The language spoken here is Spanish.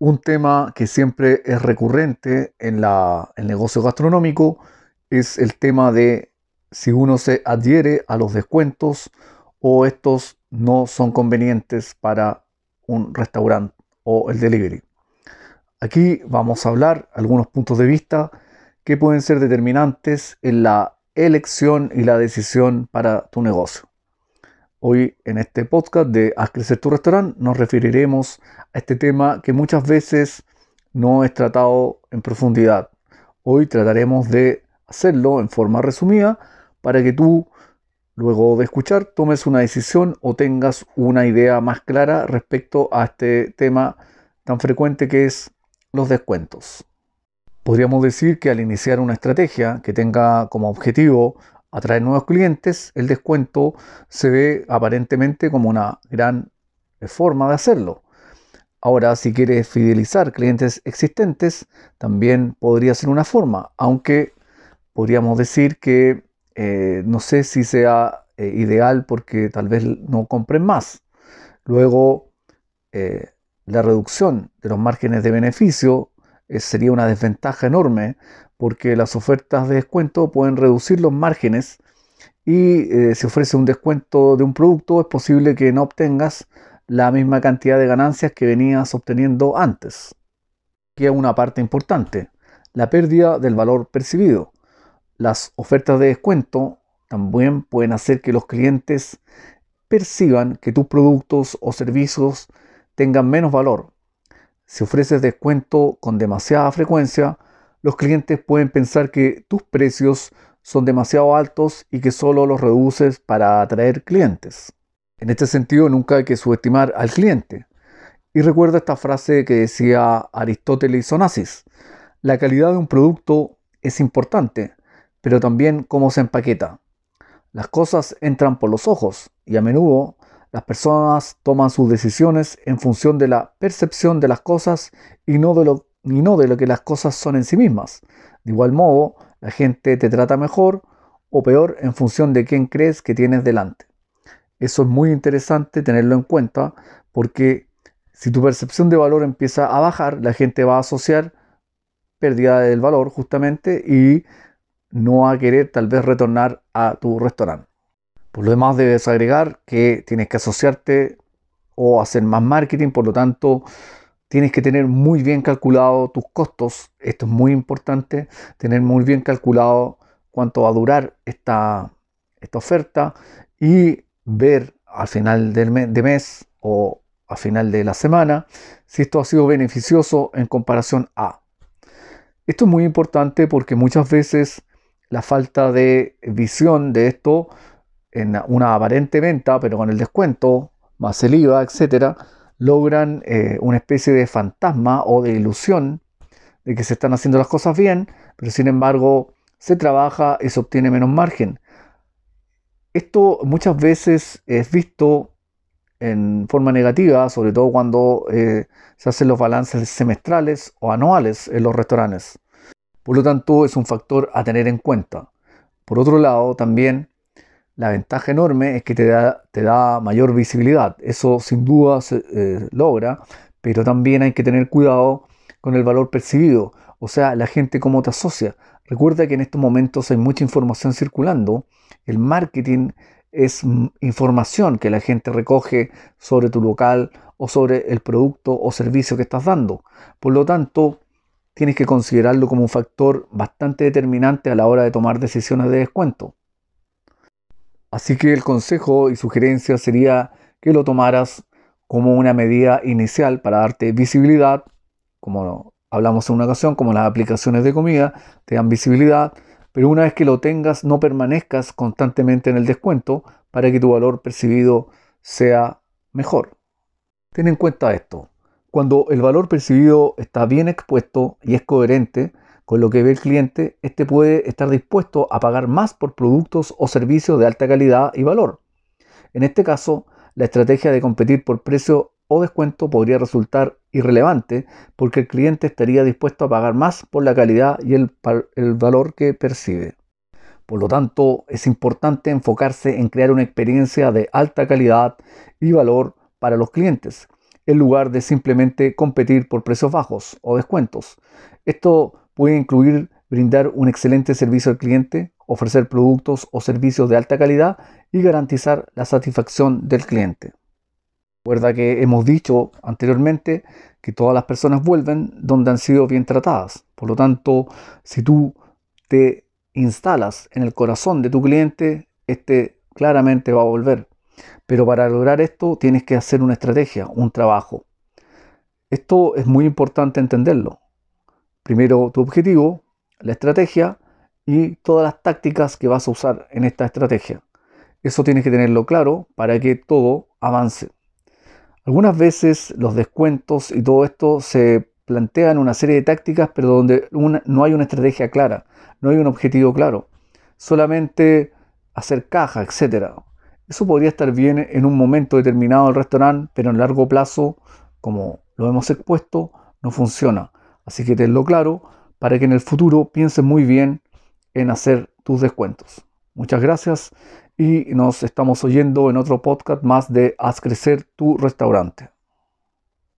Un tema que siempre es recurrente en el negocio gastronómico es el tema de si uno se adhiere a los descuentos o estos no son convenientes para un restaurante o el delivery. Aquí vamos a hablar algunos puntos de vista que pueden ser determinantes en la elección y la decisión para tu negocio. Hoy en este podcast de Haz crecer tu restaurante nos referiremos a este tema que muchas veces no es tratado en profundidad. Hoy trataremos de hacerlo en forma resumida para que tú, luego de escuchar, tomes una decisión o tengas una idea más clara respecto a este tema tan frecuente que es los descuentos. Podríamos decir que al iniciar una estrategia que tenga como objetivo atraer nuevos clientes, el descuento se ve aparentemente como una gran forma de hacerlo. Ahora, si quieres fidelizar clientes existentes, también podría ser una forma, aunque podríamos decir que eh, no sé si sea eh, ideal porque tal vez no compren más. Luego, eh, la reducción de los márgenes de beneficio sería una desventaja enorme porque las ofertas de descuento pueden reducir los márgenes y eh, si ofrece un descuento de un producto es posible que no obtengas la misma cantidad de ganancias que venías obteniendo antes. Hay una parte importante, la pérdida del valor percibido. Las ofertas de descuento también pueden hacer que los clientes perciban que tus productos o servicios tengan menos valor. Si ofreces descuento con demasiada frecuencia, los clientes pueden pensar que tus precios son demasiado altos y que solo los reduces para atraer clientes. En este sentido, nunca hay que subestimar al cliente. Y recuerda esta frase que decía Aristóteles Onassis. La calidad de un producto es importante, pero también cómo se empaqueta. Las cosas entran por los ojos y a menudo las personas toman sus decisiones en función de la percepción de las cosas y no de lo no de lo que las cosas son en sí mismas. De igual modo, la gente te trata mejor o peor en función de quién crees que tienes delante. Eso es muy interesante tenerlo en cuenta porque si tu percepción de valor empieza a bajar, la gente va a asociar pérdida del valor justamente y no va a querer tal vez retornar a tu restaurante. Por lo demás debes agregar que tienes que asociarte o hacer más marketing, por lo tanto tienes que tener muy bien calculado tus costos. Esto es muy importante, tener muy bien calculado cuánto va a durar esta, esta oferta y ver al final del mes, de mes o al final de la semana si esto ha sido beneficioso en comparación a. Esto es muy importante porque muchas veces la falta de visión de esto en una aparente venta, pero con el descuento, más el IVA, etcétera, logran eh, una especie de fantasma o de ilusión de que se están haciendo las cosas bien, pero sin embargo se trabaja y se obtiene menos margen. Esto muchas veces es visto en forma negativa, sobre todo cuando eh, se hacen los balances semestrales o anuales en los restaurantes. Por lo tanto, es un factor a tener en cuenta. Por otro lado, también la ventaja enorme es que te da, mayor visibilidad. Eso sin duda se eh, logra, pero también hay que tener cuidado con el valor percibido. O sea, la gente cómo te asocia. Recuerda que en estos momentos hay mucha información circulando. El marketing es información que la gente recoge sobre tu local o sobre el producto o servicio que estás dando. Por lo tanto, tienes que considerarlo como un factor bastante determinante a la hora de tomar decisiones de descuento. Así que el consejo y sugerencia sería que lo tomaras como una medida inicial para darte visibilidad, como hablamos en una ocasión, como las aplicaciones de comida te dan visibilidad, pero una vez que lo tengas no permanezcas constantemente en el descuento para que tu valor percibido sea mejor. Ten en cuenta esto, cuando el valor percibido está bien expuesto y es coherente, con lo que ve el cliente, este puede estar dispuesto a pagar más por productos o servicios de alta calidad y valor. En este caso, la estrategia de competir por precio o descuento podría resultar irrelevante porque el cliente estaría dispuesto a pagar más por la calidad y el, valor que percibe. Por lo tanto, es importante enfocarse en crear una experiencia de alta calidad y valor para los clientes. en lugar de simplemente competir por precios bajos o descuentos. Esto puede incluir brindar un excelente servicio al cliente, ofrecer productos o servicios de alta calidad y garantizar la satisfacción del cliente. Recuerda que hemos dicho anteriormente que todas las personas vuelven donde han sido bien tratadas. Por lo tanto, si tú te instalas en el corazón de tu cliente, este claramente va a volver. Pero para lograr esto tienes que hacer una estrategia, un trabajo. Esto es muy importante entenderlo. Primero tu objetivo, la estrategia y todas las tácticas que vas a usar en esta estrategia. Eso tienes que tenerlo claro para que todo avance. Algunas veces los descuentos y todo esto se plantean una serie de tácticas, pero donde no hay una estrategia clara, no hay un objetivo claro, solamente hacer caja, etc. Eso podría estar bien en un momento determinado del restaurante, pero en largo plazo, como lo hemos expuesto, no funciona. Así que tenlo claro para que en el futuro pienses muy bien en hacer tus descuentos. Muchas gracias y nos estamos oyendo en otro podcast más de Haz crecer tu restaurante.